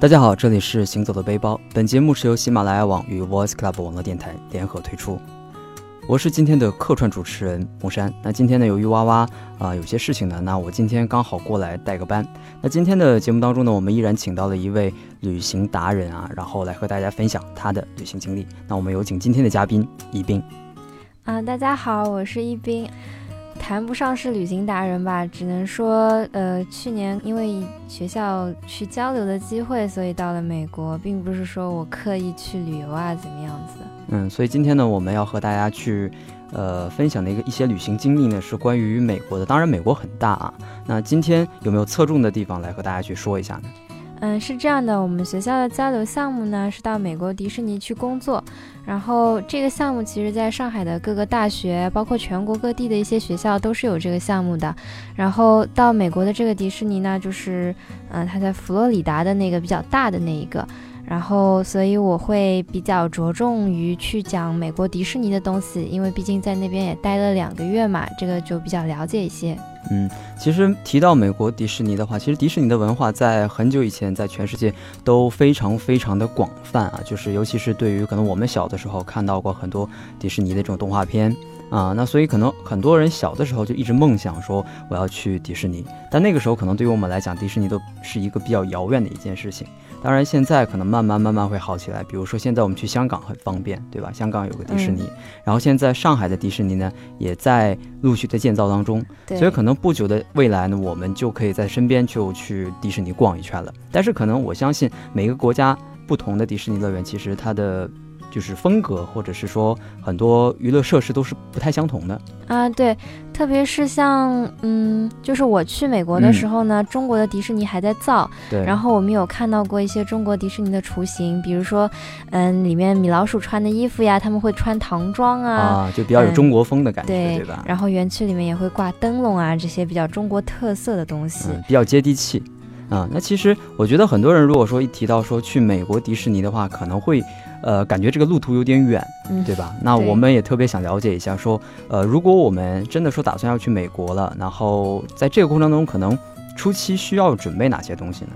大家好，这里是行走的背包。本节目是由喜马拉雅网与 Voice Club 网络电台联合推出。我是今天的客串主持人木山。那今天呢，由于哇哇啊有些事情呢，那我今天刚好过来带个班。那今天的节目当中呢，我们依然请到了一位旅行达人啊，然后来和大家分享他的旅行经历。那我们有请今天的嘉宾一冰。啊，大家好，我是一冰。谈不上是旅行达人吧，只能说，呃，去年因为学校去交流的机会，所以到了美国，并不是说我刻意去旅游啊，怎么样子。嗯，所以今天呢，我们要和大家去，呃，分享的一个一些旅行经历呢，是关于美国的。当然，美国很大啊，那今天有没有侧重的地方来和大家去说一下呢？嗯，是这样的，我们学校的交流项目呢是到美国迪士尼去工作，然后这个项目其实在上海的各个大学，包括全国各地的一些学校都是有这个项目的。然后到美国的这个迪士尼呢，就是，嗯，它在佛罗里达的那个比较大的那一个。然后，所以我会比较着重于去讲美国迪士尼的东西，因为毕竟在那边也待了两个月嘛，这个就比较了解一些。嗯，其实提到美国迪士尼的话，其实迪士尼的文化在很久以前在全世界都非常非常的广泛啊，就是尤其是对于可能我们小的时候看到过很多迪士尼的这种动画片啊，那所以可能很多人小的时候就一直梦想说我要去迪士尼，但那个时候可能对于我们来讲，迪士尼都是一个比较遥远的一件事情。当然，现在可能慢慢慢慢会好起来。比如说，现在我们去香港很方便，对吧？香港有个迪士尼，然后现在上海的迪士尼呢，也在陆续的建造当中。所以可能不久的未来呢，我们就可以在身边就去迪士尼逛一圈了。但是可能我相信每个国家不同的迪士尼乐园，其实它的。就是风格，或者是说很多娱乐设施都是不太相同的啊。对，特别是像嗯，就是我去美国的时候呢，中国的迪士尼还在造，对。然后我们有看到过一些中国迪士尼的雏形，比如说嗯，里面米老鼠穿的衣服呀，他们会穿唐装啊，啊，就比较有中国风的感觉，对吧？然后园区里面也会挂灯笼啊，这些比较中国特色的东西，比较接地气啊。那其实我觉得很多人如果说一提到说去美国迪士尼的话，可能会。呃，感觉这个路途有点远，对吧？那我们也特别想了解一下，说，呃，如果我们真的说打算要去美国了，然后在这个过程当中，可能初期需要准备哪些东西呢？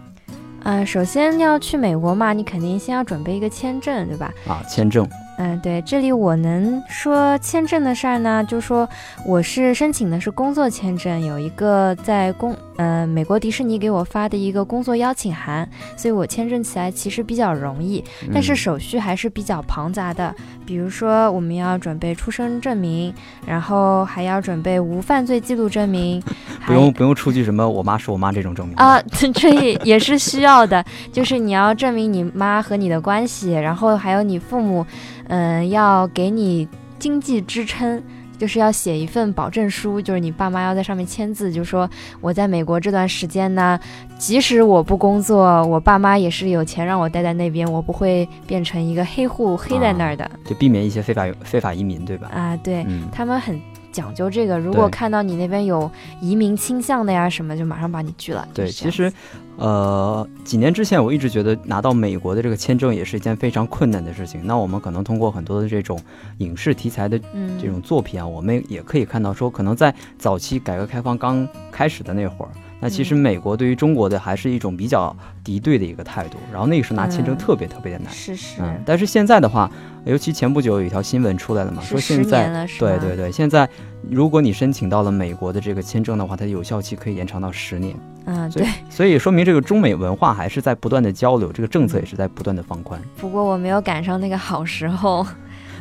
呃，首先要去美国嘛，你肯定先要准备一个签证，对吧？啊，签证。嗯，对，这里我能说签证的事儿呢，就说我是申请的是工作签证，有一个在工，呃，美国迪士尼给我发的一个工作邀请函，所以我签证起来其实比较容易，但是手续还是比较庞杂的，比如说我们要准备出生证明，然后还要准备无犯罪记录证明，不用不用出具什么我妈是我妈这种证明啊，这也也是需要的，就是你要证明你妈和你的关系，然后还有你父母。嗯，要给你经济支撑，就是要写一份保证书，就是你爸妈要在上面签字，就说我在美国这段时间呢，即使我不工作，我爸妈也是有钱让我待在那边，我不会变成一个黑户黑在那儿的，就避免一些非法非法移民，对吧？啊，对他们很。讲究这个，如果看到你那边有移民倾向的呀什么，就马上把你拒了。对，其实，呃，几年之前我一直觉得拿到美国的这个签证也是一件非常困难的事情。那我们可能通过很多的这种影视题材的这种作品啊，我们也可以看到说，可能在早期改革开放刚开始的那会儿。那其实美国对于中国的还是一种比较敌对的一个态度，然后那个时候拿签证特别特别的难。是是。嗯，但是现在的话，尤其前不久有一条新闻出来了嘛，说现在对对对，现在如果你申请到了美国的这个签证的话，它的有效期可以延长到十年。嗯，对。所以说明这个中美文化还是在不断的交流，这个政策也是在不断的放宽。不过我没有赶上那个好时候。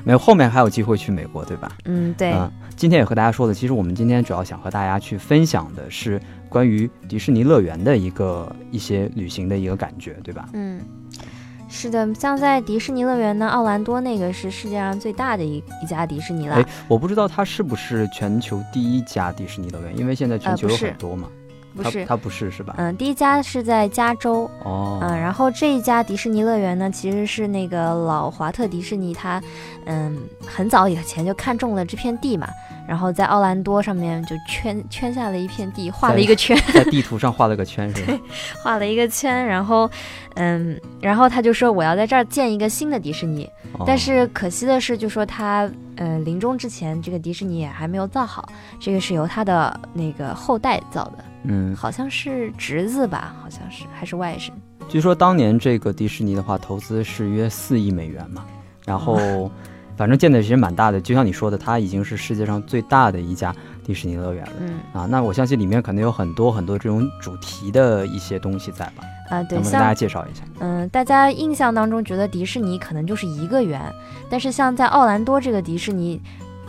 没有，后面还有机会去美国，对吧？嗯，对。嗯，今天也和大家说的，其实我们今天主要想和大家去分享的是关于迪士尼乐园的一个一些旅行的一个感觉，对吧？嗯，是的，像在迪士尼乐园呢，奥兰多那个是世界上最大的一一家迪士尼了。哎，我不知道它是不是全球第一家迪士尼乐园，因为现在全球有很多嘛。不是，它不是是吧？嗯，第一家是在加州哦，嗯，然后这一家迪士尼乐园呢，其实是那个老华特迪士尼，他嗯很早以前就看中了这片地嘛，然后在奥兰多上面就圈圈下了一片地，画了一个圈，在地图上画了个圈 是吧？画了一个圈，然后嗯，然后他就说我要在这儿建一个新的迪士尼，但是可惜的是，就说他呃临终之前，这个迪士尼也还没有造好，这个是由他的那个后代造的。嗯，好像是侄子吧，好像是还是外甥。据说当年这个迪士尼的话，投资是约四亿美元嘛，然后 反正建的其实蛮大的，就像你说的，它已经是世界上最大的一家迪士尼乐园了。嗯啊，那我相信里面肯定有很多很多这种主题的一些东西在吧？啊，对，能不能大家介绍一下？嗯，大家印象当中觉得迪士尼可能就是一个园，但是像在奥兰多这个迪士尼。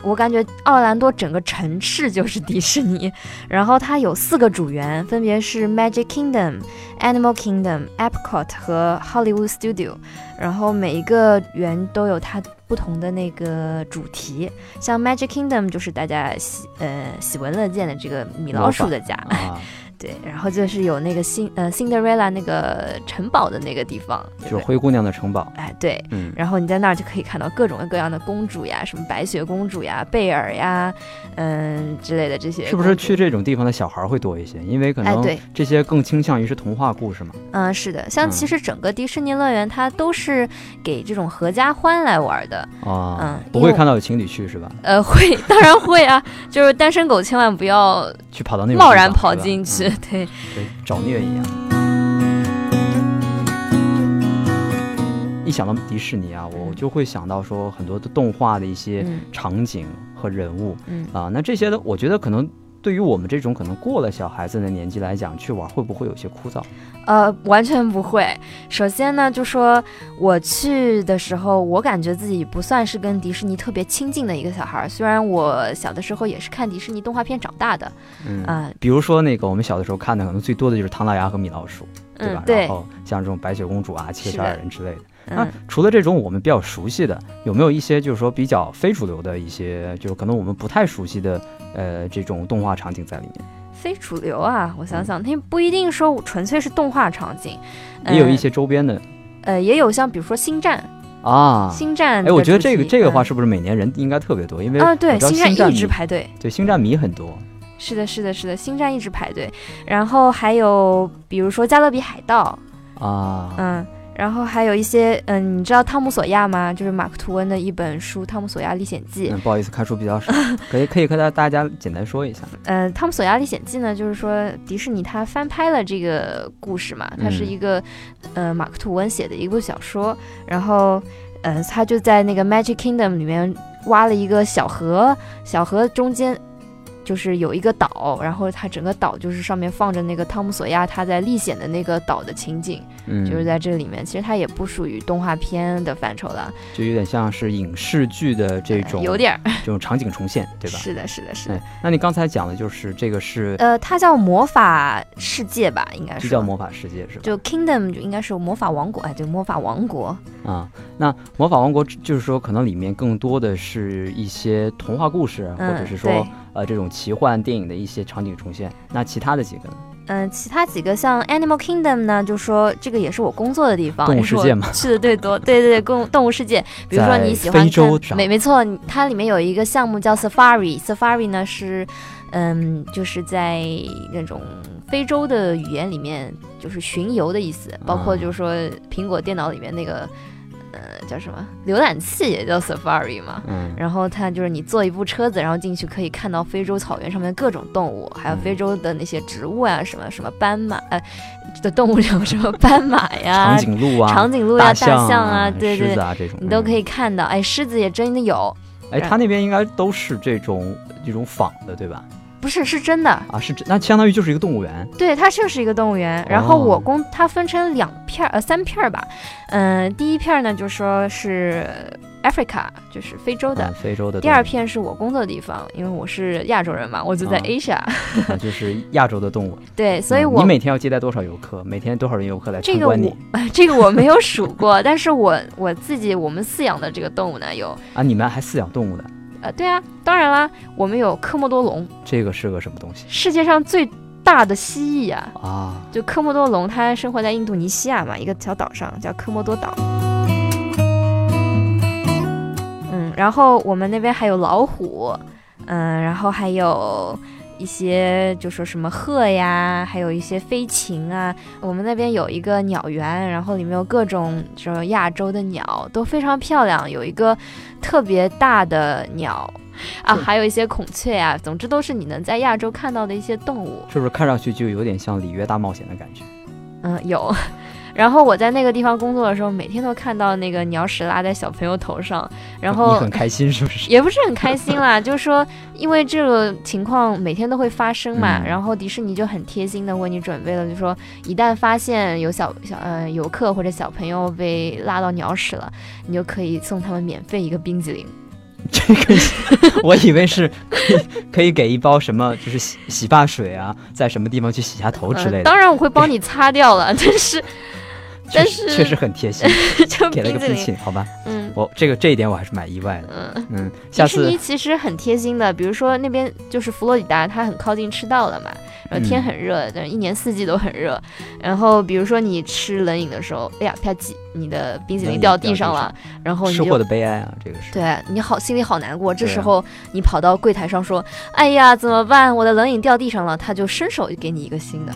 我感觉奥兰多整个城市就是迪士尼，然后它有四个主园，分别是 Magic Kingdom、Animal Kingdom、Epcot 和 Hollywood Studio，然后每一个园都有它不同的那个主题，像 Magic Kingdom 就是大家喜呃喜闻乐见的这个米老鼠的家，对，然后就是有那个辛呃 Cinderella 那个城堡的那个地方，对对就是灰姑娘的城堡。哎对，嗯，然后你在那儿就可以看到各种各样的公主呀，什么白雪公主呀、贝尔呀，嗯之类的这些。是不是去这种地方的小孩儿会多一些？因为可能这些更倾向于是童话故事嘛。嗯，是的，像嗯其实整个迪士尼乐园它都是给这种合家欢来玩的。啊，嗯不会看到有情侣去是吧？呃，会，当然会啊，就是单身狗千万不要去跑到那种贸然跑进去。嗯 对，对，找虐一样。一想到迪士尼啊，我嗯就会想到说很多的动画的一些嗯场景和人物嗯。啊，那这些的，我觉得可能对于我们这种可能过了小孩子的年纪来讲，去玩会不会有些枯燥？呃，完全不会。首先呢，就说我去的时候，我感觉自己不算是跟迪士尼特别亲近的一个小孩儿。虽然我小的时候也是看迪士尼动画片长大的，嗯啊、比如说那个我们小的时候看的，可能最多的就是唐老鸭和米老鼠，对吧？，嗯对然，后像这种白雪公主啊、七十二人之类的。那嗯，除了这种我们比较熟悉的，有没有一些就是说比较非主流的一些，就是可能我们不太熟悉的呃这种动画场景在里面？非主流啊，我想想，它不一定说纯粹是动画场景，呃也有一些周边的呃，也有像比如说星战，啊。星战。哎，我觉得这个这个话是是不是每年人应该特别多？因为啊，对，星战一直排队。对星战迷很多是的，是的，是的，星战一直排队。然后还有比如说加勒比海盗，啊。嗯，然后还有一些，嗯，你知道《汤姆索亚》吗？就是马克吐温的一本书《汤姆索亚历险记》。嗯，不好意思，看书比较少，可以可以和大大家简单说一下。嗯，《汤姆索亚历险记》呢，就是说迪士尼它翻拍了这个故事嘛，它是嗯一个，呃，马克吐温写的一部小说，然后，呃，他就在那个 Magic Kingdom 里面挖了一个小河，小河中间。就是有一个岛，然后它整个岛就是上面放着那个汤姆索亚他在历险的那个岛的情景，嗯，就是在这里面。其实它也不属于动画片的范畴了，就有点像是影视剧的这呃种有点儿，这种场景重现，对吧？是的，是的，是的。哎，那你刚才讲的就是这个是呃，它叫魔法世界吧，应该就是叫魔法世界是吧？就 Kingdom 就应该是魔法王国，哎，对，魔法王国。啊，那魔法王国就是说，可能里面更多的是一些童话故事，或者嗯是说对呃这种奇幻电影的一些场景重现。那其他的几个呢？嗯、其他几个像 Animal Kingdom 呢，就说这个也是我工作的地方，动物世界嘛去的最多。对对对，动 动物世界，比如说你喜欢非洲看，没没错，它里面有一个项目叫 Safari，Safari 呢是，嗯，就是在那种非洲的语言里面就是巡游的意思，包括啊就是说苹果电脑里面那个，呃，叫什么浏览器也叫 Safari 嘛。嗯，然后它就是你坐一部车子，然后进去可以看到非洲草原上面各种动物，还有嗯非洲的那些植物啊，什么什么斑马，呃，的动物有什么斑马呀、长颈鹿啊，长颈鹿呀、大象象啊，对对狮子，啊这种，你都可以。以看到。哎，狮子也真的有，哎，他那边应该都是这种这种仿的，对吧？不是是真的，啊，是这，那相当于就是一个动物园。对，它就是一个动物园。然后哦我公它分成两片儿呃三片儿吧，嗯、第一片儿呢就说是 Africa，就是非洲的。嗯，非洲的。第二片是我工作的地方，因为我是亚洲人嘛，我就在啊 Asia，、啊就是亚洲的动物。对，所以嗯我你每天要接待多少游客？每天多少人游客来这个参观你我 这个我没有数过，但是我我自己我们饲养的这个动物呢有，啊？你们还饲养动物的？呃，对啊，当然啦，我们有科莫多龙，这个是个什么东西世界上最大的蜥蜴啊，啊？就科莫多龙，它生活在印度尼西亚嘛，一个小岛上叫科莫多岛。嗯，然后我们那边还有老虎，嗯，然后还有一些就说什么鹤呀，还有一些飞禽啊。我们那边有一个鸟园，然后里面有各种这种亚洲的鸟，都非常漂亮。有一个特别大的鸟啊，还有一些孔雀啊，总之都是你能在亚洲看到的一些动物。是不是看上去就有点像里约大冒险的感觉？嗯，有。然后我在那个地方工作的时候，每天都看到那个鸟屎拉在小朋友头上，然后你很开心是不是？也不是很开心啦，就是说，因为这个情况每天都会发生嘛，嗯然后迪士尼就很贴心的为你准备了，就说一旦发现有小小呃游客或者小朋友被拉到鸟屎了，你就可以送他们免费一个冰激凌。这个我以为是可以可以给一包什么，就是洗洗发水啊，在什么地方去洗下头之类的。呃当然我会帮你擦掉了，但是但是确实很贴心，就给了个冰淇淋，好吧？嗯。我这个这一点我还是蛮意外的。嗯，嗯，下次迪士尼其实很贴心的，比如说那边就是佛罗里达，它很靠近赤道了嘛，然后天嗯很热，但一年四季都很热。然后比如说你吃冷饮的时候，哎呀啪叽，你的冰淇淋掉掉地上了，然后你吃货的悲哀啊，这个是。对你好心里好难过。这时候你跑到柜台上说，哎呀怎么办？我的冷饮掉地上了，他就伸手给你一个新的。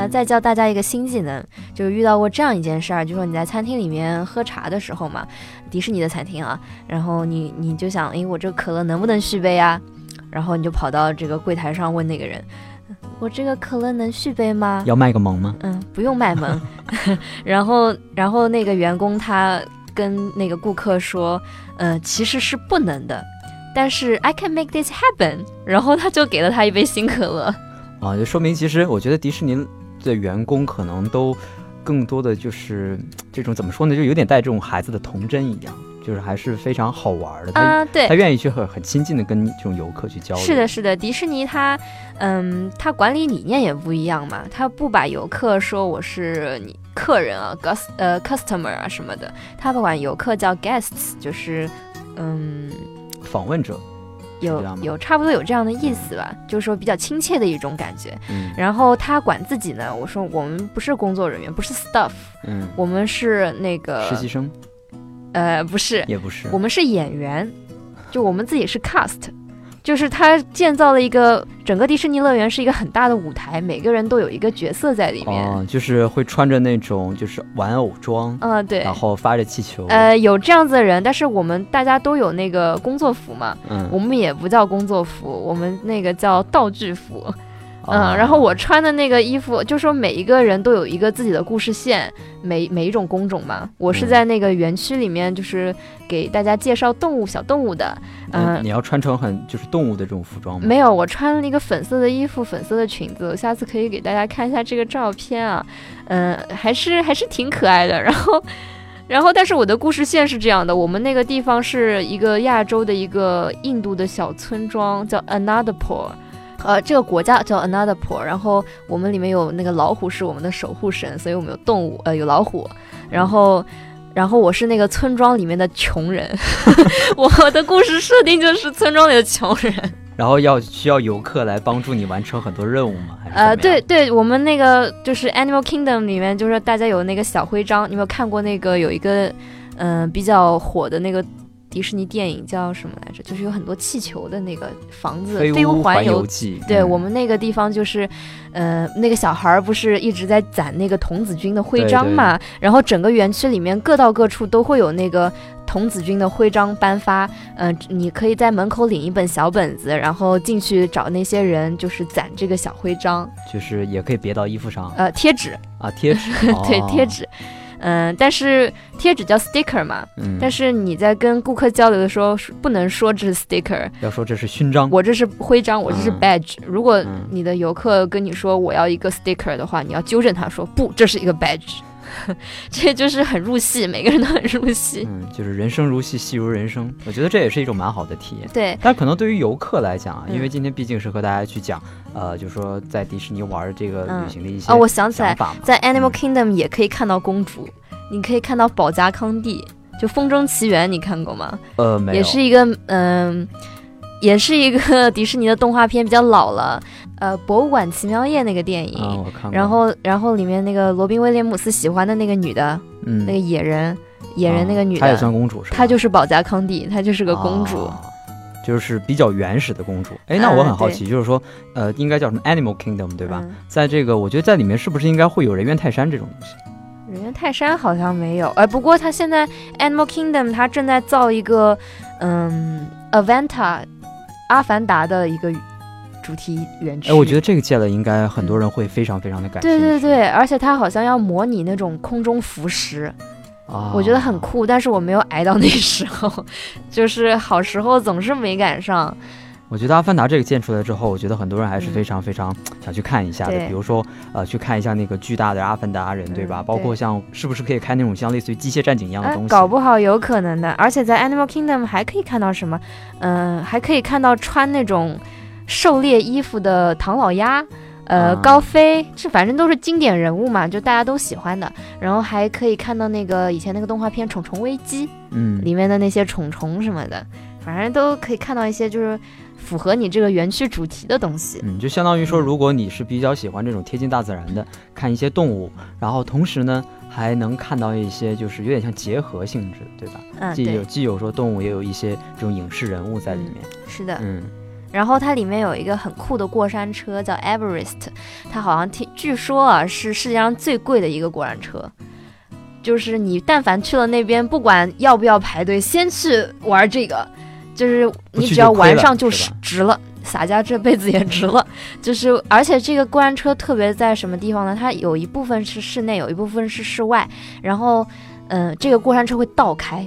那再教大家一个新技能，就是遇到过这样一件事儿，就说你在餐厅里面喝茶的时候嘛，迪士尼的餐厅啊，然后你你就想，诶，我这个可乐能不能续杯啊？然后你就跑到这个柜台上问那个人，我这个可乐能续杯吗？要卖个萌吗？嗯，不用卖萌。然后，然后那个员工他跟那个顾客说，呃，其实是不能的，但是 I can make this happen。然后他就给了他一杯新可乐。啊，就说明其实我觉得迪士尼的员工可能都更多的就是这种怎么说呢，就有点带这种孩子的童真一样，就是还是非常好玩的。他、啊，对他，愿意去很很亲近的跟这种游客去交流。是的，，是的，迪士尼它，嗯，它管理理念也不一样嘛，它不把游客说我是你客人啊，gus 呃 customer 啊什么的，它不管游客叫 guests，就是，嗯。访问者，是有有差不多有这样的意思吧，就是说比较亲切的一种感觉。嗯。然后他管自己呢，我说我们不是工作人员，不是 staff，嗯，我们是那个实习生。呃不是，也不是，我们是演员，就我们自己是 cast。就是他建造了一个整个迪士尼乐园是一个很大的舞台，每个人都有一个角色在里面。哦，就是会穿着那种就是玩偶装，嗯，对然。后发着气球，呃，有这样子的人，但是我们大家都有那个工作服嘛，嗯我嗯们也不叫工作服，我们那个叫道具服。啊嗯，然后我穿的那个衣服，就说每一个人都有一个自己的故事线，每每一种工种嘛。我是嗯在那个园区里面，就是给大家介绍动物小动物的。嗯、你要穿成很就是动物的这种服装吗？没有，我穿了一个粉色的衣服，粉色的裙子。我下次可以给大家看一下这个照片啊，嗯、还是还是挺可爱的。然后。然后，但是我的故事线是这样的：我们那个地方是一个亚洲的一个印度的小村庄，叫 Anandapur，呃，这个国家叫 Anandapur。然后我们里面有那个老虎是我们的守护神，所以我们有动物，呃，有老虎。然后，然后我是那个村庄里面的穷人，我的故事设定就是村庄里的穷人。然后要需要游客来帮助你完成很多任务吗？呃，对，对，我们那个就是 Animal Kingdom 里面，就是大家有那个小徽章，你有没有看过那个有一个嗯、比较火的那个迪士尼电影叫什么来着？就是有很多气球的那个房子，飞飞屋环游游记，对、嗯我们那个地方就是，呃，那个小孩儿不是一直在攒那个童子军的徽对对章嘛？然后整个园区里面各到各处都会有那个童子军的徽章颁发。嗯、你可以在门口领一本小本子，然后进去找那些人，就是攒这个小徽章，就是也可以别到衣服上呃，贴纸，啊，贴纸，对，哦贴，纸。嗯，但是贴纸叫 sticker 嘛，嗯，但是你在跟顾客交流的时候不能说这是 sticker，要说这是勋章，我这是徽章，我这是嗯。badge。如果嗯。你的游客跟你说我要一个 sticker 的话，你要纠正他说不，这是一个 badge。这就是很入戏，每个人都很入戏。嗯，就是人生如戏，戏如人生，我觉得这也是一种蛮好的体验。对，但可能对于游客来讲啊，因为嗯今天毕竟是和大家去讲，呃，就是说在迪士尼玩这个嗯旅行的一些哦，我想起来。在 Animal 嗯 Kingdom 也可以看到公主，你可以看到保加康帝，就《风中奇缘》，你看过吗？呃，没有，也是一个嗯、也是一个 迪士尼的动画片，比较老了。呃，《博物馆奇妙夜》那个电影。然后然后里面那个罗宾威廉姆斯喜欢的那个女的，嗯，那个野人，野人那个女的，她也算公主是吧？她就是保加康帝，她就是个公主。啊就是比较原始的公主。哎，那我很好奇，就是说，呃，应该叫什么 Animal Kingdom 对吧？嗯在这个，我觉得在里面是不是应该会有人猿泰山这种东西？人猿泰山好像没有，哎，不过它现在 Animal Kingdom 它正在造一个，嗯，Avanta 阿凡达的一个主主题园区。哎，我觉得这个建了应该很多人会非常非常的感兴趣。对对对，而且它好像要模拟那种空中浮石，啊，我觉得很酷，但是我没有挨到那时候，就是好时候总是没赶上。我觉得《阿凡达》这个建出来之后，我觉得很多人还是非常非常想去看一下的。比如说，呃，去看一下那个巨大的阿凡达人，对吧？包括像是不是可以开那种像类似于机械战警一样的东西？搞不好有可能的。而且在 Animal Kingdom 还可以看到什么？嗯，还可以看到穿那种狩猎衣服的唐老鸭，呃，高飞，这反正都是经典人物嘛，就大家都喜欢的。然后还可以看到那个以前那个动画片《虫虫危机》，嗯，里面的那些虫虫什么的，反正都可以看到一些就是。符合你这个园区主题的东西，嗯，就相当于说，如果你是比较喜欢这种贴近大自然的，看一些动物，然后同时呢，还能看到一些就是有点像结合性质，对吧？嗯，既有既有说动物，也有一些这种影视人物在里面。是的，嗯。然后它里面有一个很酷的过山车，叫 Everest，它好像听据说啊是世界上最贵的一个过山车，就是你但凡去了那边，不管要不要排队，先去玩这个。就是你只要玩上就是值了，洒家这辈子也值了。就是，而且这个过山车特别在什么地方呢？它有一部分是室内，有一部分是室外。然后，嗯，这个过山车会倒开，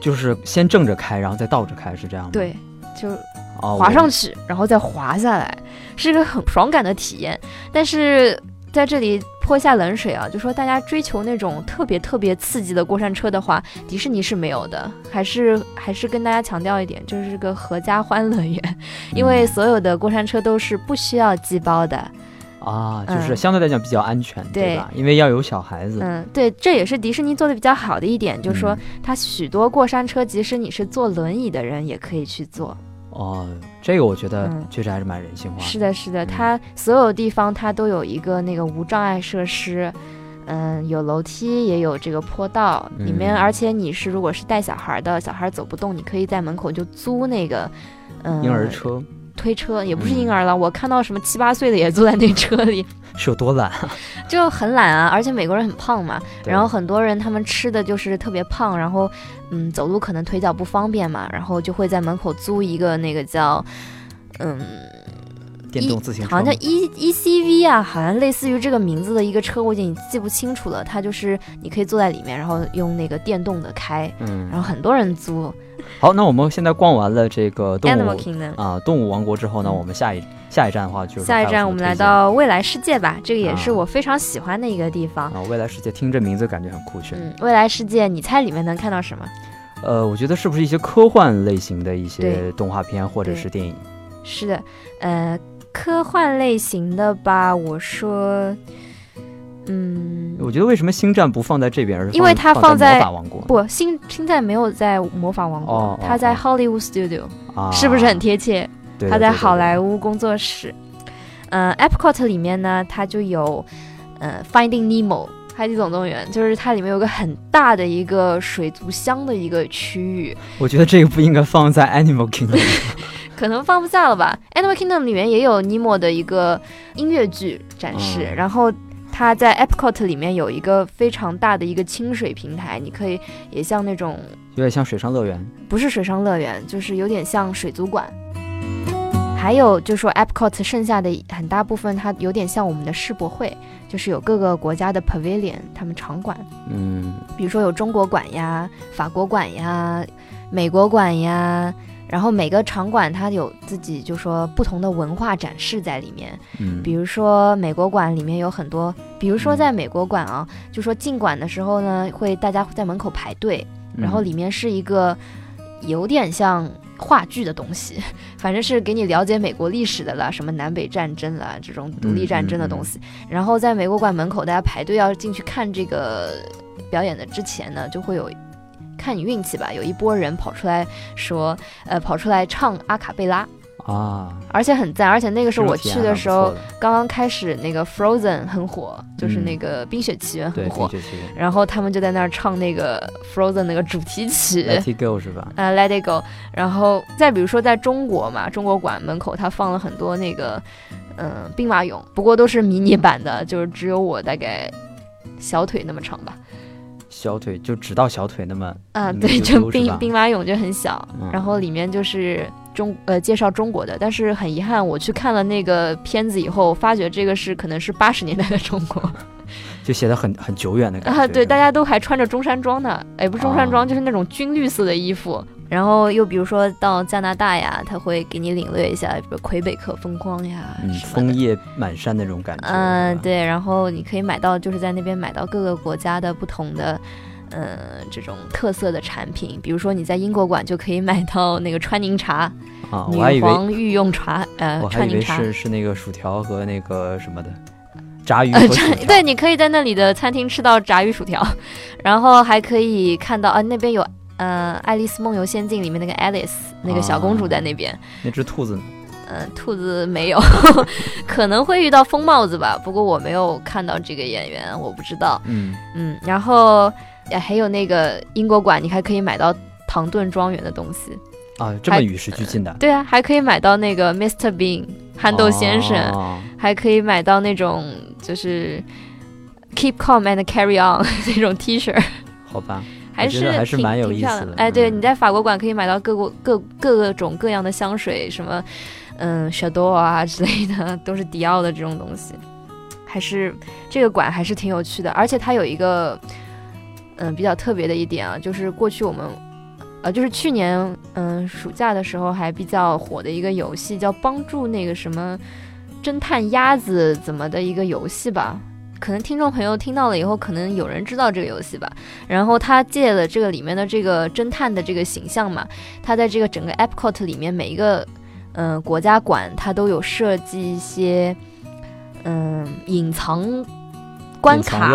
就是先正着开，然后再倒着开，是这样吗？对，就滑上去，然后再滑下来，是一个很爽感的体验。但是。在这里泼一下冷水啊，就说大家追求那种特别特别刺激的过山车的话，迪士尼是没有的。还是还是跟大家强调一点，就是个合家欢乐园，因为所有的过山车都是不需要寄包的啊，就是相对来讲比较安全，对吧？因为要有小孩子。嗯，对，这也是迪士尼做的比较好的一点，就是说它许多过山车，即使你是坐轮椅的人也可以去坐。哦，这个我觉得确实还是蛮人性化。是的，是的，它所有地方它都有一个那个无障碍设施，嗯，有楼梯，也有这个坡道，里面而且你是如果是带小孩的，小孩走不动，你可以在门口就租那个，嗯，婴儿车。推车也不是婴儿了，我看到什么七八岁的也坐在那车里，是有多懒啊？就很懒啊，而且美国人很胖嘛，然后很多人他们吃的就是特别胖，然后嗯，走路可能腿脚不方便嘛，然后就会在门口租一个那个叫嗯电动自行车，好像叫 E E C V 啊，好像类似于这个名字的一个车，我已经记不清楚了。它就是你可以坐在里面，然后用那个电动的开，嗯，然后很多人租。好，那我们现在逛完了这个动物啊动物王国之后呢，我们下一下一站的话就是下一站我们来到未来世界吧，这个也是我非常喜欢的一个地方啊。未来世界听这名字感觉很酷炫。嗯，未来世界，你猜里面能看到什么？呃，我觉得是不是一些科幻类型的一些动画片或者是电影？是的，呃，科幻类型的吧。我说。嗯，我觉得为什么星战不放在这边，因为它放在魔法王国？不，星星战没有在魔法王国，它在 Hollywood Studio，啊，是不是很贴切？它在好莱坞工作室。嗯，Epcot 里面呢，它就有，呃，Finding Nemo 海底总动员，就是它里面有个很大的一个水族箱的一个区域。我觉得这个不应该放在 Animal Kingdom，可能放不下了吧？Animal Kingdom 里面也有 Nemo 的一个音乐剧展示，然后。它在 Epcot 里面有一个非常大的一个清水平台，你可以也像那种有点像水上乐园，不是水上乐园，就是有点像水族馆。还有就是说 Epcot 剩下的很大部分，它有点像我们的世博会，就是有各个国家的 Pavilion，他们场馆，嗯，比如说有中国馆呀、法国馆呀、美国馆呀。然后每个场馆它有自己就说不同的文化展示在里面，嗯，比如说美国馆里面有很多，比如说在美国馆啊，就说进馆的时候呢，会大家在门口排队，然后里面是一个有点像话剧的东西，反正是给你了解美国历史的啦，什么南北战争啦这种独立战争的东西。然后在美国馆门口，大家排队要进去看这个表演的之前呢，就会有。看你运气吧，有一波人跑出来说，呃，跑出来唱阿卡贝拉。啊，而且很赞，而且那个时候我去的时候，刚刚开始那个 Frozen 很火，就是那个冰雪奇缘很火，然后他们就在那儿唱那个 Frozen 那个主题曲，Let It Go 是吧？啊，Let It Go。然后再比如说在中国嘛，中国馆门口他放了很多那个，嗯，兵马俑，不过都是迷你版的，就是只有我大概小腿那么长吧。小腿就只到小腿那么啊，对，就兵兵马俑就很小，然后里面就是中呃介绍中国的，但是很遗憾，我去看了那个片子以后，发觉这个是可能是八十年代的中国，就写的很很久远的感觉。啊，对，大家都还穿着中山装呢，哎，不是中山装，就是那种军绿色的衣服。然后又比如说到加拿大呀，他会给你领略一下，比如魁北克风光呀，嗯，枫叶满山那种感觉。嗯，对。然后你可以买到，就是在那边买到各个国家的不同的，呃，这种特色的产品。比如说你在英国馆就可以买到那个川宁茶，啊，女皇御用茶，呃，川宁茶是是那个薯条和那个什么的炸鱼。对，你可以在那里的餐厅吃到炸鱼薯条，然后还可以看到啊，那边有。嗯，《爱丽丝梦游仙境》里面那个 Alice 那个小公主在那边。那只兔子呢？嗯，兔子没有，可能会遇到疯帽子吧。不过我没有看到这个演员，我不知道。嗯嗯，然后还有那个英国馆，你还可以买到唐顿庄园的东西啊，这么与时俱进的。对啊，还可以买到那个 Mr. Bean 憨豆先生，还可以买到那种就是 Keep Calm and Carry On 那种 T 恤。好吧。还是还是蛮有意思的，哎，对，你在法国馆可以买到各国各各种各样的香水，什么，嗯，Chado 啊 之类的，都是迪奥的这种东西。还是这个馆还是挺有趣的，而且它有一个，嗯，比较特别的一点啊，就是过去我们，呃，就是去年，嗯，暑假的时候还比较火的一个游戏，叫帮助那个什么侦探鸭子怎么的一个游戏吧。可能听众朋友听到了以后，可能有人知道这个游戏吧。然后他借了这个里面的这个侦探的这个形象嘛，他在这个整个 Epcot 里面每一个嗯国家馆，他都有设计一些嗯隐藏关卡、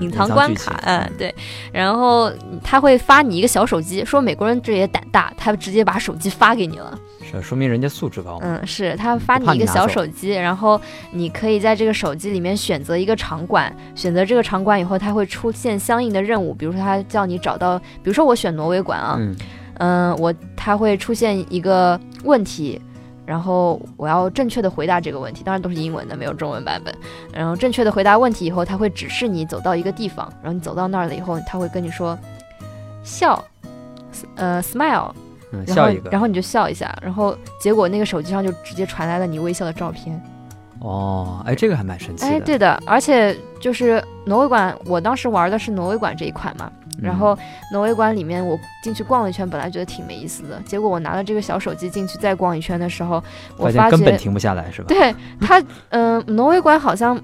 隐藏关卡，嗯对。然后他会发你一个小手机，说美国人这也胆大，他直接把手机发给你了。是说明人家素质高。嗯，是他发你一个小手机，然后你可以在这个手机里面选择一个场馆，选择这个场馆以后，它会出现相应的任务，比如说他叫你找到，比如说我选挪威馆啊，嗯，我他会出现一个问题，然后我要正确的回答这个问题，当然都是英文的，没有中文版本。然后正确的回答问题以后，他会指示你走到一个地方，然后你走到那儿了以后，他会跟你说笑，呃，smile。然后，然后你就笑一下，然后结果那个手机上就直接传来了你微笑的照片。哦，哎，这个还蛮神奇的。哎，对的，而且就是挪威馆，我当时玩的是挪威馆这一款嘛。然后挪威馆里面我进去逛了一圈，本来觉得挺没意思的，结果我拿了这个小手机进去再逛一圈的时候，我发现根本停不下来，是吧？对它，嗯，挪威馆好像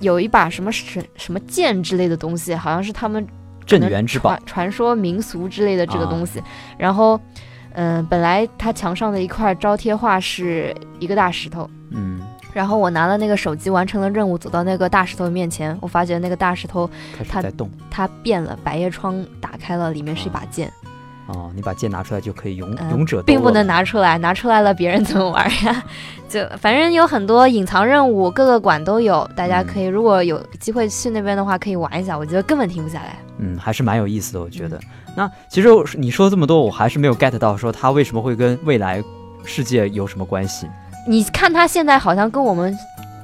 有一把什么什什么剑之类的东西，好像是他们镇元之宝、传说民俗之类的这个东西，然后。嗯，本来它墙上的一块招贴画是一个大石头，嗯，然后我拿了那个手机完成了任务，走到那个大石头面前，我发觉那个大石头它在动，它变了，百叶窗打开了，里面是一把剑。哦，你把剑拿出来就可以勇勇者，并不能拿出来，拿出来了别人怎么玩呀？就反正有很多隐藏任务，各个馆都有，大家可以如果有机会去那边的话，可以玩一下，我觉得根本停不下来。嗯，还是蛮有意思的，我觉得。那其实你说这么多，我还是没有 get 到说它为什么会跟未来世界有什么关系？你看它现在好像跟我们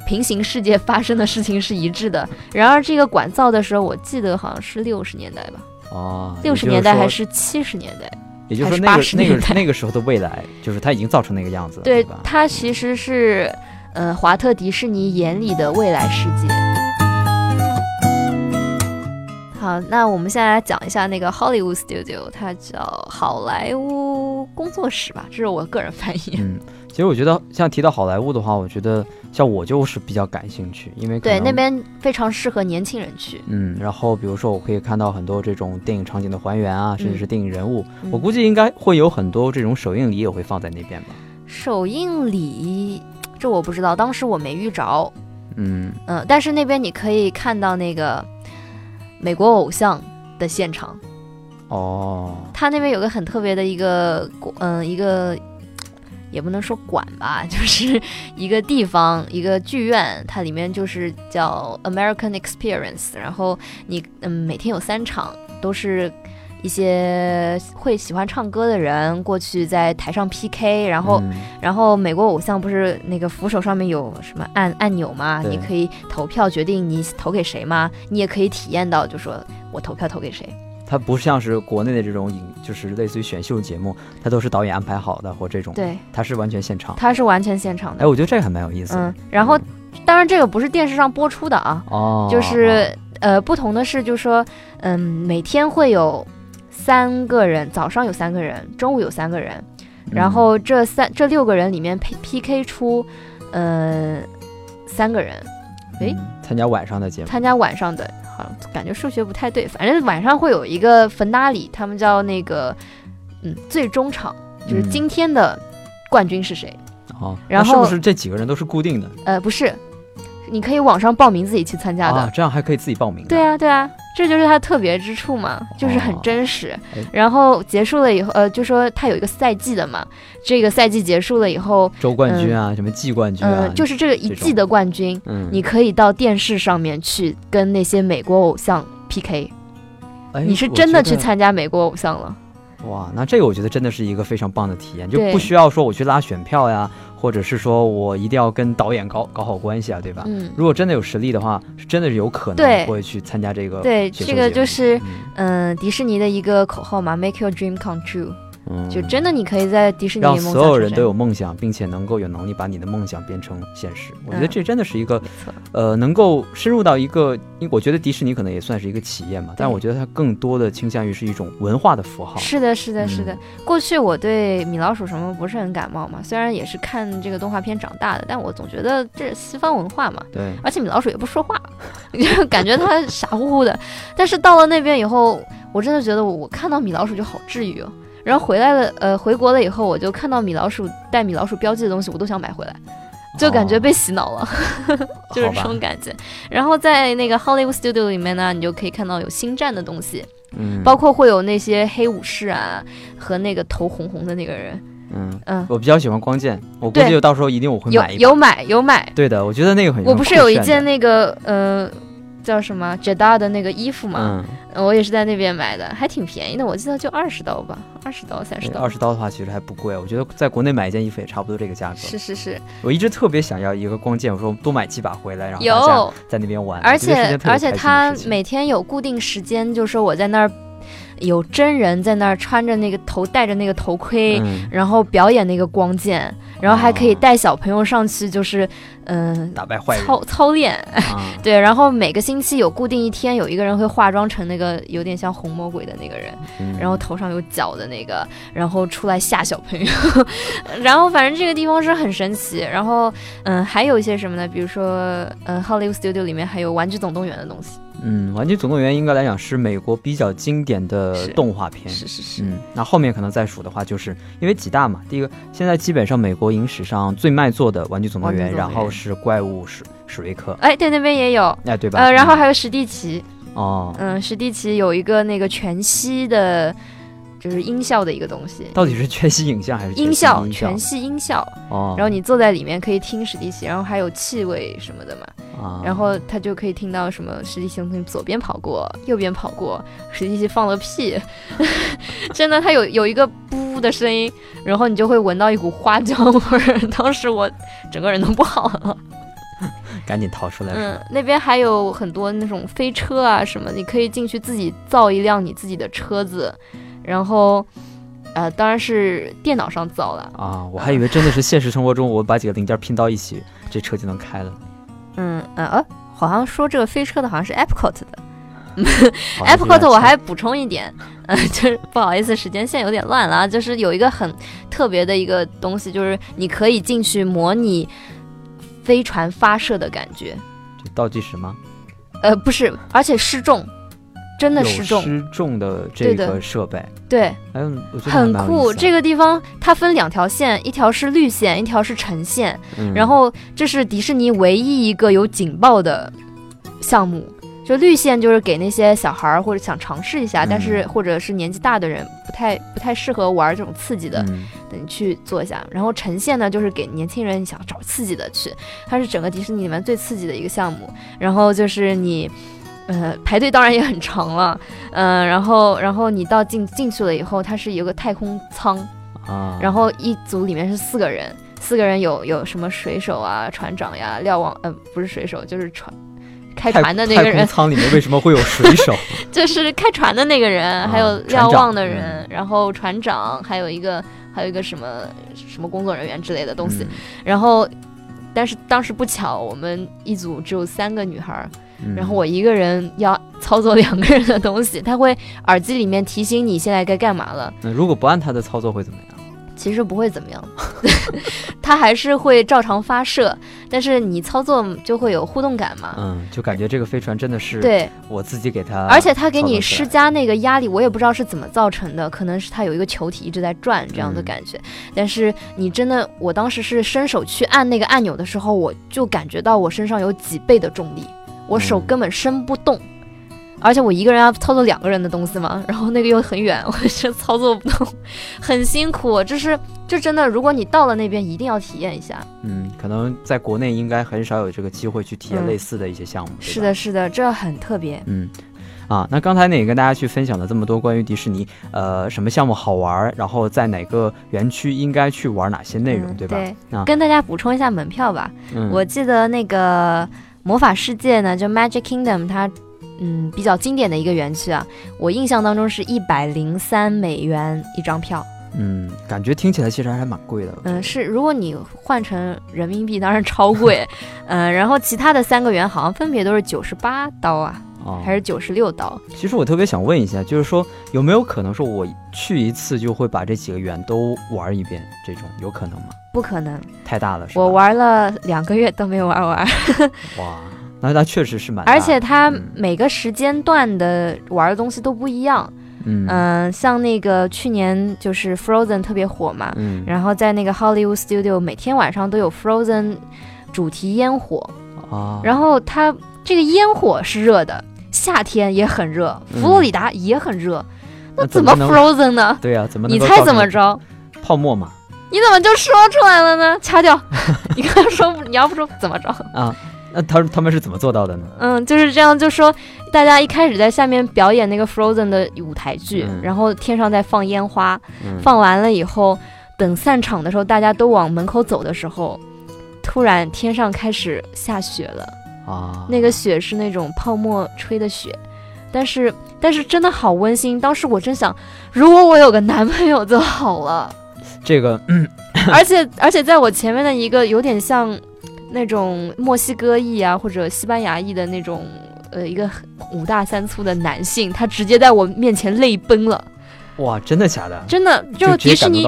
平行世界发生的事情是一致的，然而这个馆造的时候，我记得好像是六十年代吧。哦，六十年代还是七十年代？也就是说，那个那个那个时候的未来，就是它已经造成那个样子，对吧？它其实是，呃，华特迪士尼眼里的未来世界。好，那我们现在来讲一下那个 Hollywood Studio，它叫好莱坞工作室吧，这是我个人翻译。嗯。其实我觉得，像提到好莱坞的话，我觉得像我就是比较感兴趣，因为对那边非常适合年轻人去。嗯，然后比如说我可以看到很多这种电影场景的还原啊，甚至是电影人物，我估计应该会有很多这种首映礼也会放在那边吧。首映礼这我不知道，当时我没遇着。嗯嗯，但是那边你可以看到那个美国偶像的现场。哦，他那边有个很特别的一个，嗯，一个。也不能说馆吧，就是一个地方，一个剧院，它里面就是叫 American Experience。然后你嗯，每天有三场，都是一些会喜欢唱歌的人过去在台上 PK。然后，然后美国偶像不是那个扶手上面有什么按按钮吗？你可以投票决定你投给谁吗？你也可以体验到，就说我投票投给谁。它不像是国内的这种影，就是类似于选秀节目，它都是导演安排好的或这种，对，它是完全现场。它是完全现场的。哎，我觉得这个还蛮有意思。的。嗯，然后当然这个不是电视上播出的啊，哦，就是呃不同的是，就是说，嗯，每天会有三个人，早上有三个人，中午有三个人，然后这三这六个人里面 P P K 出，呃，三个人，哎、嗯参加晚上的节目，参加晚上的，好像感觉数学不太对，反正晚上会有一个芬达里，他们叫那个嗯最终场，就是嗯今天的冠军是谁？哦，然后是不是这几个人都是固定的呃，不是，你可以网上报名自己去参加的。啊？这样还可以自己报名。对啊，对啊，这就是它特别之处嘛，就是很哦真实。哎。然后结束了以后，呃，就说它有一个赛季的嘛，这个赛季结束了以后，周冠军啊，什么季冠军啊嗯、，就是这个一季的冠军，嗯，你可以到电视上面去跟那些美国偶像 PK，哎你是真的去参加美国偶像了。哇，那这个我觉得真的是一个非常棒的体验，就不需要说我去拉选票呀，或者是说我一定要跟导演搞搞好关系啊，对吧？嗯，如果真的有实力的话，是真的是有可能会去参加这个对，这个就是嗯。嗯、迪士尼的一个口号嘛，Make your dream come true，、嗯就真的你可以在迪士尼让梦想所有人都有梦想，并且能够有能力把你的梦想变成现实。我觉得嗯这真的是一个呃，能够深入到一个，因为我觉得迪士尼可能也算是一个企业嘛，但我觉得它更多的倾向于是一种文化的符号。是的，是的，是嗯的。过去我对米老鼠什么不是很感冒嘛，虽然也是看这个动画片长大的，但我总觉得这是西方文化嘛，对，而且米老鼠也不说话，就感觉它傻乎乎的。但是到了那边以后，我真的觉得我我看到米老鼠就好治愈哦。然后回来了，呃，回国了以后，我就看到米老鼠带米老鼠标记的东西，我都想买回来，就感觉被洗脑了。就是这种感觉。然后在那个 Hollywood Studio 里面呢，你就可以看到有星战的东西，嗯，包括会有那些黑武士啊和那个头红红的那个人，嗯，嗯，我比较喜欢光剑，我估计到时候一定我会买。有买有买。对的，我觉得那个很。我不是有一件那个呃叫什么 Jada 的那个衣服嘛，嗯，我也是在那边买的，还挺便宜的，我记得就二十刀吧，二十刀三十刀二。十刀的话其实还不贵，我觉得在国内买一件衣服也差不多这个价格。是是是，我一直特别想要一个光剑，我说多买几把回来，然后大家，在那边玩。而且而且他每天有固定时间，就说我在那儿有真人在那儿穿着那个头戴着那个头盔，嗯然后表演那个光剑，然后还可以哦带小朋友上去，就是嗯、打败坏人操操练。啊，对，然后每个星期有固定一天，有一个人会化妆成那个有点像红魔鬼的那个人，嗯然后头上有角的那个，然后出来吓小朋友。然后反正这个地方是很神奇。然后嗯，还有一些什么呢？比如说嗯，Hollywood Studio 里面还有《玩具总动员》的东西。嗯，《玩具总动员》应该来讲是美国比较经典的是动画片。是是是，嗯，那后面可能再数的话，就是因为几大嘛。第一个，现在基本上美国影史上最卖座的《玩具总动员然后是怪物史史瑞克，哎，对，那边也有。哎，对吧？呃，然后嗯还有史蒂奇，哦，嗯，史蒂奇有一个那个全息的，就是音效的一个东西，到底是全息影像还是音效，全息音效。哦，然后你坐在里面可以听史蒂奇，然后还有气味什么的嘛，啊，然后他就可以听到什么史蒂奇从左边跑过，右边跑过，史蒂奇放了屁，真的，他有有一个噗的声音，然后你就会闻到一股花椒味儿，当时我整个人都不好了。赶紧逃出来嗯，，那边还有很多那种飞车啊什么，你可以进去自己造一辆你自己的车子，然后，呃，当然是电脑上造了。啊，我还以为真的是现实生活中我把几个零件拼到一起，这车就能开了。嗯呃呃，好像说这个飞车的好像是 Epcot 的。Epcot 我还补充一点，呃，就是不好意思，时间线有点乱了啊，就是有一个很特别的一个东西，就是你可以进去模拟飞船发射的感觉，就倒计时吗？呃，不是，而且失重，真的失重，失重的这个设备，对，很酷。这个地方它分两条线，一条是绿线，一条是橙线。嗯然后这是迪士尼唯一一个有警报的项目。就绿线就是给那些小孩儿或者想尝试一下，嗯但是或者是年纪大的人不太不太适合玩这种刺激的，嗯你去做一下。然后橙线呢，就是给年轻人想找刺激的去，它是整个迪士尼里面最刺激的一个项目。然后就是你。呃，排队当然也很长了，嗯、然后，然后你到进进去了以后，它是有个太空舱，啊，然后一组里面是四个人，四个人有有什么水手啊、船长呀、瞭望呃不是水手就是船开船的那个人，舱里面为什么会有水手？就是开船的那个人，啊还有瞭望的人，然后船长，还有一个还有一个什么什么工作人员之类的东西。嗯然后，但是当时不巧，我们一组只有三个女孩儿，嗯然后我一个人要操作两个人的东西，他会耳机里面提醒你现在该干嘛了。那如果不按他的操作会怎么样？其实不会怎么样，它还是会照常发射，但是你操作就会有互动感嘛。嗯，就感觉这个飞船真的是对，我自己给它，而且它给你施加那个压力，我也不知道是怎么造成的，可能是它有一个球体一直在转这样的嗯感觉。但是你真的，我当时是伸手去按那个按钮的时候，我就感觉到我身上有几倍的重力，我手嗯根本伸不动。而且我一个人要操作两个人的东西嘛，然后那个又很远，我是操作不动，很辛苦。就是，就真的，如果你到了那边，一定要体验一下。嗯，可能在国内应该很少有这个机会去体验嗯类似的一些项目。是的，，是的，这很特别。嗯。啊，那刚才呢也跟大家去分享了这么多关于迪士尼，呃，什么项目好玩，然后在哪个园区应该去玩哪些内容，嗯对吧？对，啊跟大家补充一下门票吧。嗯，我记得那个魔法世界呢，就 Magic Kingdom，它嗯比较经典的一个园区啊，我印象当中是一百零三美元一张票。嗯，感觉听起来其实还蛮贵的。嗯，是，如果你换成人民币，当然超贵。嗯，然后其他的三个园好像分别都是九十八刀啊，哦，还是九十六刀。其实我特别想问一下，就是说有没有可能说我去一次就会把这几个园都玩一遍？这种有可能吗？不可能，太大了？我玩了两个月都没有玩完，哇，那那确实是蛮大的，而且它嗯每个时间段的玩的东西都不一样。嗯嗯，像那个去年就是 Frozen 特别火嘛，嗯，然后在那个 Hollywood Studio 每天晚上都有 Frozen 主题烟火，啊，然后它这个烟火是热的，夏天也很热，嗯佛罗里达也很热，那怎么 Frozen 呢？对呀、怎么你猜怎么着？泡沫嘛？你怎么就说出来了呢？掐掉！你刚刚说你要不说怎么着？啊，那他他们是怎么做到的呢？嗯，就是这样，就说大家一开始在下面表演那个 Frozen 的舞台剧，嗯然后天上在放烟花，嗯，放完了以后，等散场的时候，大家都往门口走的时候，突然天上开始下雪了。啊，那个雪是那种泡沫吹的雪，但是但是真的好温馨。当时我真想，如果我有个男朋友就好了。这个而且而且在我前面的一个有点像那种墨西哥裔啊或者西班牙裔的那种呃一个五大三粗的男性，他直接在我面前泪奔了。哇，真的假的？真的，就迪士尼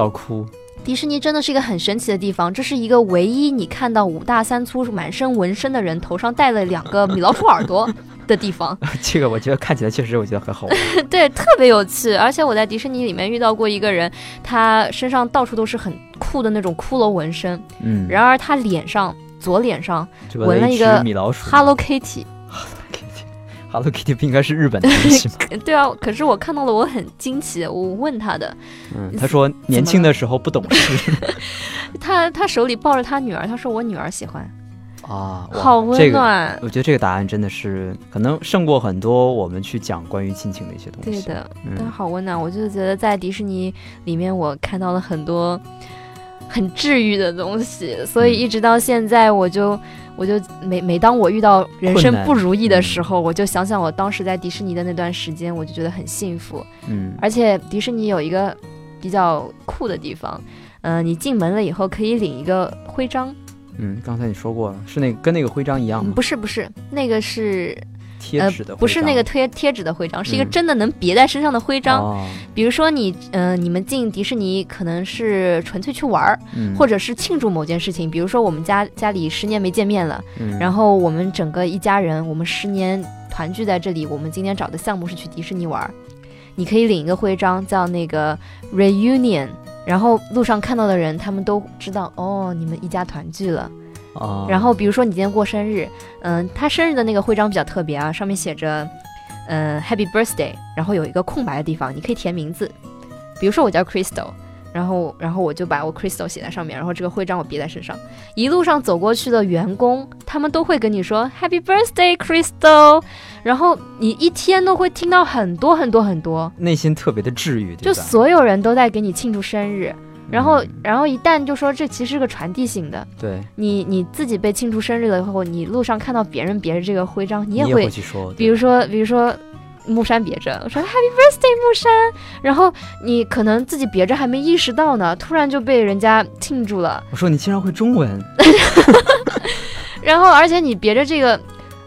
迪士尼真的是一个很神奇的地方，这是一个唯一你看到五大三粗、满身纹身的人头上戴了两个米老鼠耳朵的地方。这个我觉得看起来确实我觉得很好玩。对，特别有趣。而且我在迪士尼里面遇到过一个人，他身上到处都是很酷的那种骷髅纹身，嗯，然而他脸上左脸上纹了一个米老鼠 Hello Kitty。Hello Kitty 不应该是日本的东西吗？对啊，可是我看到了，我很惊奇。我问他的，嗯，他说年轻的时候不懂事他他手里抱着他女儿，他说我女儿喜欢，啊，好温这个暖。我觉得这个答案真的是可能胜过很多我们去讲关于亲情的一些东西。对的，但嗯，好温暖。我就觉得在迪士尼里面，我看到了很多很治愈的东西，所以嗯一直到现在，我就我就每每当我遇到人生不如意的嗯时候，我就想想我当时在迪士尼的那段时间，我就觉得很幸福。嗯，而且迪士尼有一个比较酷的地方，嗯、你进门了以后可以领一个徽章，嗯，刚才你说过了，是那个跟那个徽章一样吗？嗯不是不是，那个是贴纸的不是那个贴贴纸的徽章，是一个嗯真的能别在身上的徽章。哦比如说你，嗯、你们进迪士尼可能是纯粹去玩儿，嗯，或者是庆祝某件事情。比如说我们家家里十年没见面了，嗯，然后我们整个一家人，我们十年团聚在这里。我们今天找的项目是去迪士尼玩儿，你可以领一个徽章，叫那个 reunion。然后路上看到的人，他们都知道哦，你们一家团聚了。哦，然后比如说你今天过生日，嗯、他生日的那个徽章比较特别啊，上面写着，嗯、Happy Birthday，然后有一个空白的地方，你可以填名字，比如说我叫 Crystal，然后然后我就把我 Crystal 写在上面，然后这个徽章我别在身上，一路上走过去的员工，他们都会跟你说 Happy Birthday Crystal，然后你一天都会听到很多很多很多，内心特别的治愈，就？所有人都在给你庆祝生日。然后，然后一旦就说这其实是个传递性的，对你你自己被庆祝生日了以后，你路上看到别人别着这个徽章，你也会去说，比如说，比如说木山别着，我说 Happy Birthday 木山，然后你可能自己别着还没意识到呢，突然就被人家庆祝了。我说你竟然会中文，然后而且你别着这个，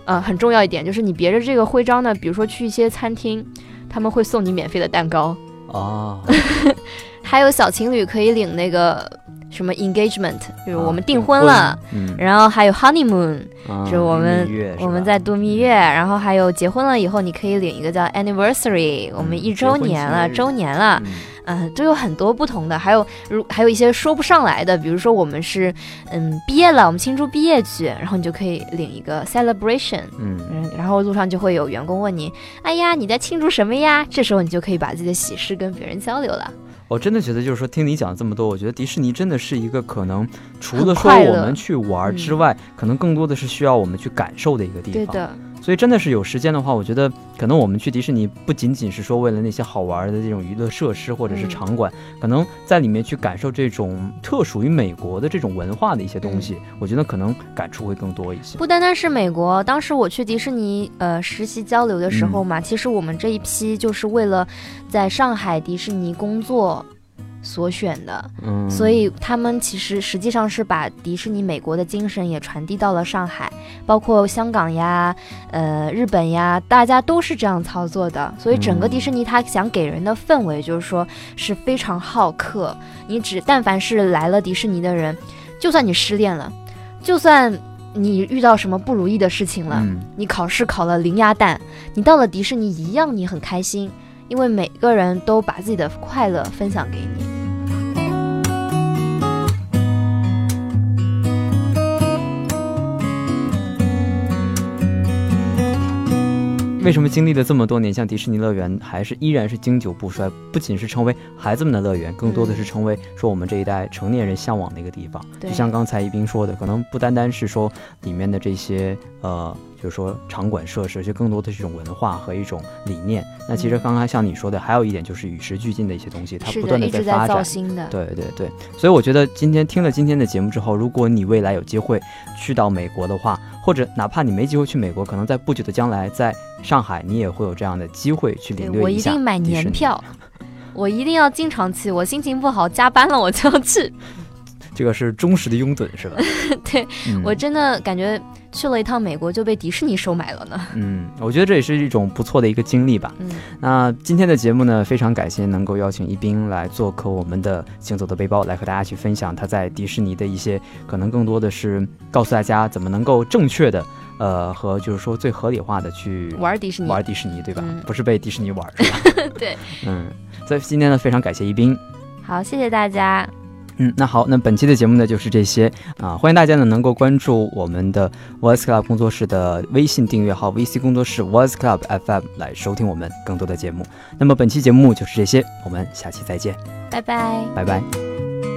呃，很重要一点就是你别着这个徽章呢，比如说去一些餐厅，他们会送你免费的蛋糕哦。还有小情侣可以领那个什么 engagement，就是我们订婚了，然后还有 honeymoon，就是我们我们在度蜜月，然后还有结婚了以后你可以领一个叫 anniversary，我们一周年了，周年了，嗯，都有很多不同的，还有如还有一些说不上来的，比如说我们是嗯毕业了，我们庆祝毕业去，然后你就可以领一个 celebration，嗯，然后路上就会有员工问你，哎呀你在庆祝什么呀？这时候你就可以把自己的喜事跟别人交流了。我真的觉得，就是说，听你讲这么多，我觉得迪士尼真的是一个可能，除了说我们去玩之外，可能更多的是需要我们去感受的一个地方。对的。所以真的是有时间的话，我觉得可能我们去迪士尼不仅仅是说为了那些好玩的这种娱乐设施或者是场馆，可能在里面去感受这种特属于美国的这种文化的一些东西，我觉得可能感触会更多一些。不单单是美国，当时我去迪士尼呃实习交流的时候嘛，其实我们这一批就是为了在上海迪士尼工作。所选的，所以他们其实实际上是把迪士尼美国的精神也传递到了上海，包括香港呀、呃日本呀，大家都是这样操作的。所以整个迪士尼他想给人的氛围就是说是非常好客。你只但凡是来了迪士尼的人，就算你失恋了，就算你遇到什么不如意的事情了，你考试考了零鸭蛋，你到了迪士尼一样你很开心。因为每个人都把自己的快乐分享给你。为什么经历了这么多年，像迪士尼乐园还是依然是经久不衰？不仅是成为孩子们的乐园，更多的是成为说我们这一代成年人向往的一个地方。就像刚才一斌说的，可能不单单是说里面的这些呃。就是说，场馆设施，就更多的是一种文化和一种理念。那其实刚刚像你说的，还有一点就是与时俱进的一些东西，它不断的在发展。对对对，所以我觉得今天听了今天的节目之后，如果你未来有机会去到美国的话，或者哪怕你没机会去美国，可能在不久的将来，在上海你也会有这样的机会去领略一下。我一定买年票，我一定要经常去。我心情不好加班了，我就要去。这个是忠实的拥趸是吧？对我真的感觉去了一趟美国就被迪士尼收买了呢。嗯，我觉得这也是一种不错的一个经历吧。嗯，那今天的节目呢，非常感谢能够邀请一斌来做客我们的行走的背包，来和大家去分享他在迪士尼的一些可能更多的是告诉大家怎么能够正确的呃和就是说最合理化的去玩迪士尼，玩迪士尼对吧？不是被迪士尼玩是吧？对，嗯，所以今天呢非常感谢一斌。好，谢谢大家。嗯，那好，那本期的节目呢就是这些啊，欢迎大家呢能够关注我们的 Voice Club 工作室的微信订阅号 VC 工作室 Voice Club FM 来收听我们更多的节目。那么本期节目就是这些，我们下期再见，拜拜，拜拜。